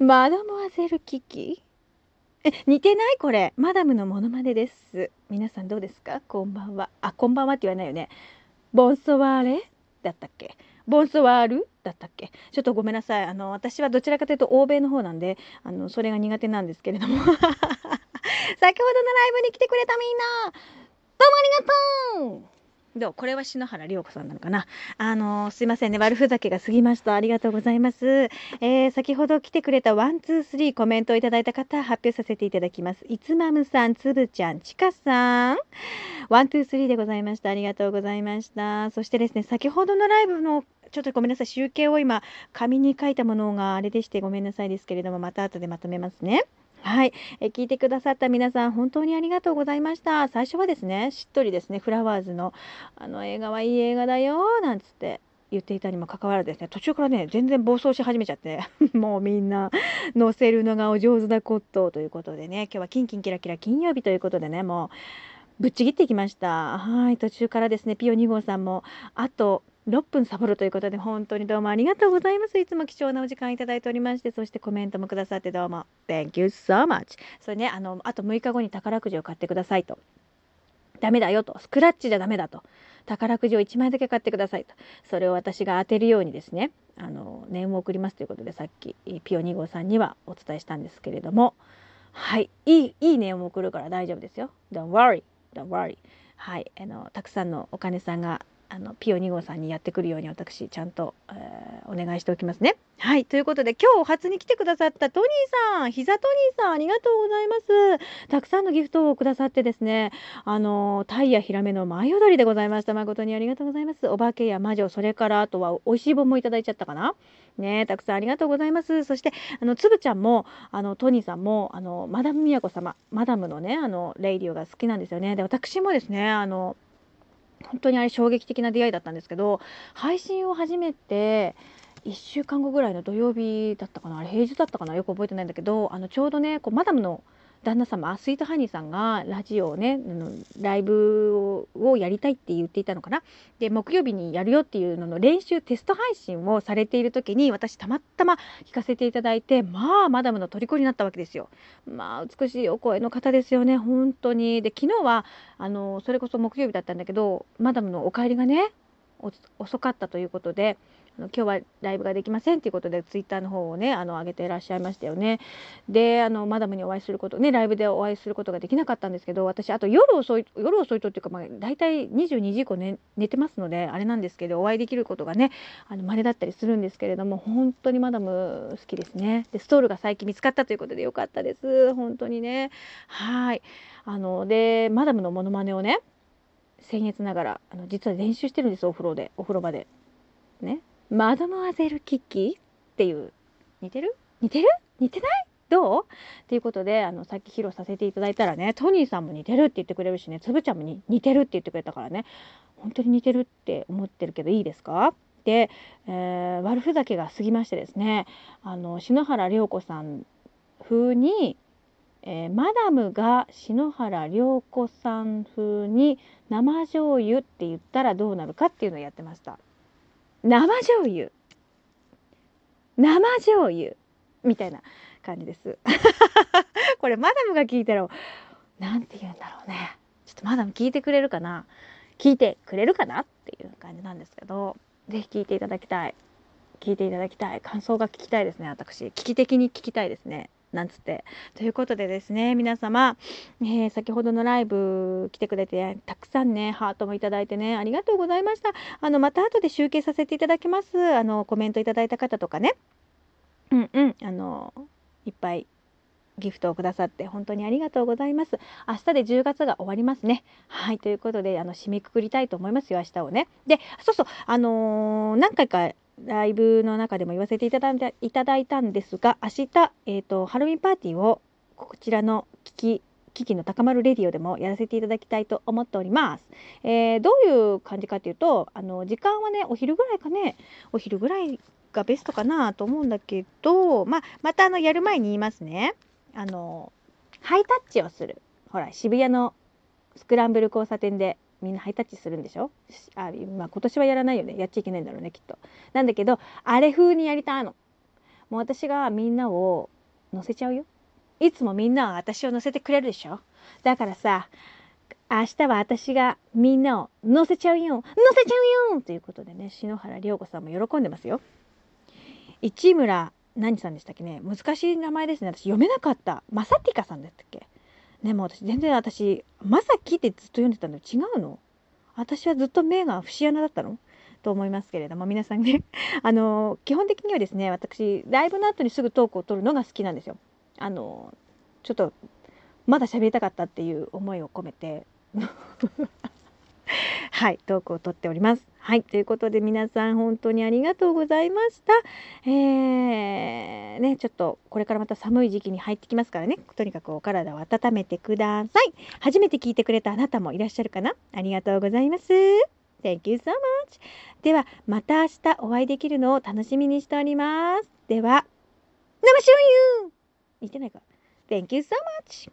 マダモアゼルキキえ似てない？これ。マダムのモノマネです。皆さんどうですか？こんばんは。あこんばんはって言わないよね。ボンソワーレ？だったっけ？ボンソワール？だったっけ？ちょっとごめんなさい。あの私はどちらかというと欧米の方なんであのそれが苦手なんですけれども。先ほどのライブに来てくれたみんなどうもありがとう！どう？これは篠原涼子さんなのかな？あのすいませんね。悪ふざけが過ぎました。ありがとうございます、えー、先ほど来てくれたワンツースリーコメントをいただいた方発表させていただきます。いつまむさんつぶちゃんちかさん。ワンツースリーでございました。ありがとうございました。そしてですね先ほどのライブのちょっとごめんなさい集計を今紙に書いたものがあれでしてごめんなさいですけれどもまた後でまとめますね。はい、え聞いてくださった皆さん本当にありがとうございました。最初はですねしっとりですねフラワーズのあの映画はいい映画だよなんつって言っていたにもかかわらずですね途中からね全然暴走し始めちゃって もうみんな乗せるのがお上手なことということでね今日はキンキンキラキラ金曜日ということでねもうぶっちぎっていきました。はい。途中からですねピオ2号さんもあと6分サボるということで本当にどうもありがとうございます。いつも貴重なお時間いただいておりまして、そしてコメントもくださってどうも Thank you so much。それね、あの、あと6日後に宝くじを買ってくださいと。ダメだよと。スクラッチじゃダメだと。宝くじを1枚だけ買ってくださいと。それを私が当てるようにですね、あの、念を送りますということで、さっきピオ2号さんにはお伝えしたんですけれども、はい、いい、いい念を送るから大丈夫ですよ。Don't worry, don't worry. はい、あの、たくさんのお金さんがあのピオ2号さんにやってくるように私ちゃんと、えー、お願いしておきますね。はいということで今日初に来てくださったトニーさん膝トニーさんありがとうございます。たくさんのギフトをくださってですねあのタイやヒラメの舞踊りでございました誠にありがとうございます。お化けや魔女それからあとは美味しい本もいただいちゃったかな？ねたくさんありがとうございます。そしてあのつぶちゃんもあのトニーさんもあのマダム宮子様マダムのねあのレイディオが好きなんですよね。で私もですねあの本当にあれ衝撃的な出会いだったんですけど配信を始めて1週間後ぐらいの土曜日だったかな？あれ平日だったかな？よく覚えてないんだけどあのちょうどねこうマダムの旦那様スイートハニーさんがラジオをねライブをやりたいって言っていたのかな？で木曜日にやるよっていうのの練習テスト配信をされている時に私たまたま聞かせていただいてまあマダムの虜になったわけですよ。まあ美しいお声の方ですよね本当に。で昨日はあのそれこそ木曜日だったんだけどマダムのお帰りがね遅かったということであの今日はライブができませんということでツイッターの方をねあの上げていらっしゃいましたよね。であのマダムにお会いすることねライブでお会いすることができなかったんですけど私あと夜遅い夜遅いとっていうか、まあ、大体22時以降、ね、寝てますのであれなんですけどお会いできることがねあの稀だったりするんですけれども本当にマダム好きですね。でストールが最近見つかったということでよかったです本当にね。はいあのでマダムのモノマネをね僭越ながらあの実は練習してるんですお風呂でお風呂場で。ねマドモアゼルキッキっていう。似てる？似てる？似てない？どう？っていうことであのさっき披露させていただいたらねトニーさんも似てるって言ってくれるしねつぶちゃんもに似てるって言ってくれたからね本当に似てるって思ってるけどいいですか？で、えー、悪ふざけが過ぎましてですねあの篠原涼子さん風に、えー、マダムが篠原涼子さん風に生醤油って言ったらどうなるかっていうのをやってました。生醤油。生醤油みたいな感じです。これマダムが聞いたら何て言うんだろうね。ちょっとマダム聞いてくれるかな？聞いてくれるかなっていう感じなんですけど是非聞いていただきたい。聞いていただきたい。感想が聞きたいですね私。危機的に聞きたいですね。なんつって。ということでですね、皆様、えー、先ほどのライブ来てくれて、たくさんね、ハートもいただいてね、ありがとうございました。あの、また後で集計させていただきます。あの、コメントいただいた方とかね。うんうん、あの、いっぱいギフトをくださって本当にありがとうございます。明日で10月が終わりますね。はい、ということで、あの、締めくくりたいと思いますよ、明日をね。で、そうそう、あのー、何回かライブの中でも言わせていただいたいただいたんですが明日、えーと、ハロウィンパーティーをこちらの危機危機の高まるレディオでもやらせていただきたいと思っております。えー、どういう感じかというとあの時間はねお昼ぐらいかねお昼ぐらいがベストかなと思うんだけど、まあ、またあのやる前に言いますねあのハイタッチをするほら渋谷のスクランブル交差点でみんなハイタッチするんでしょ？あ、まあ、今年はやらないよね。やっちゃいけないんだろうねきっと。なんだけどあれ風にやりたいの。もう私がみんなを乗せちゃうよ。いつもみんなは私を乗せてくれるでしょ？だからさ明日は私がみんなを乗せちゃうよ。乗せちゃうよということでね篠原涼子さんも喜んでますよ。市村何さんでしたっけね？難しい名前ですね。私読めなかった。まさティカさんだったっけ？ねも私全然私まさきってずっと読んでたの。違うの？私はずっと目が節穴だったの？と思いますけれども皆さんね。あの基本的にはですね私ライブの後にすぐトークを取るのが好きなんですよ。あのちょっとまだ喋りたかったっていう思いを込めて。はい、トークをとっております。はい、ということで皆さん本当にありがとうございました。えー、ね、ちょっとこれからまた寒い時期に入ってきますからね、とにかくお体を温めてください。初めて聞いてくれたあなたもいらっしゃるかな？ありがとうございます。Thank you so much. では、また明日お会いできるのを楽しみにしております。では、生しょうゆ似てないか Thank you so much.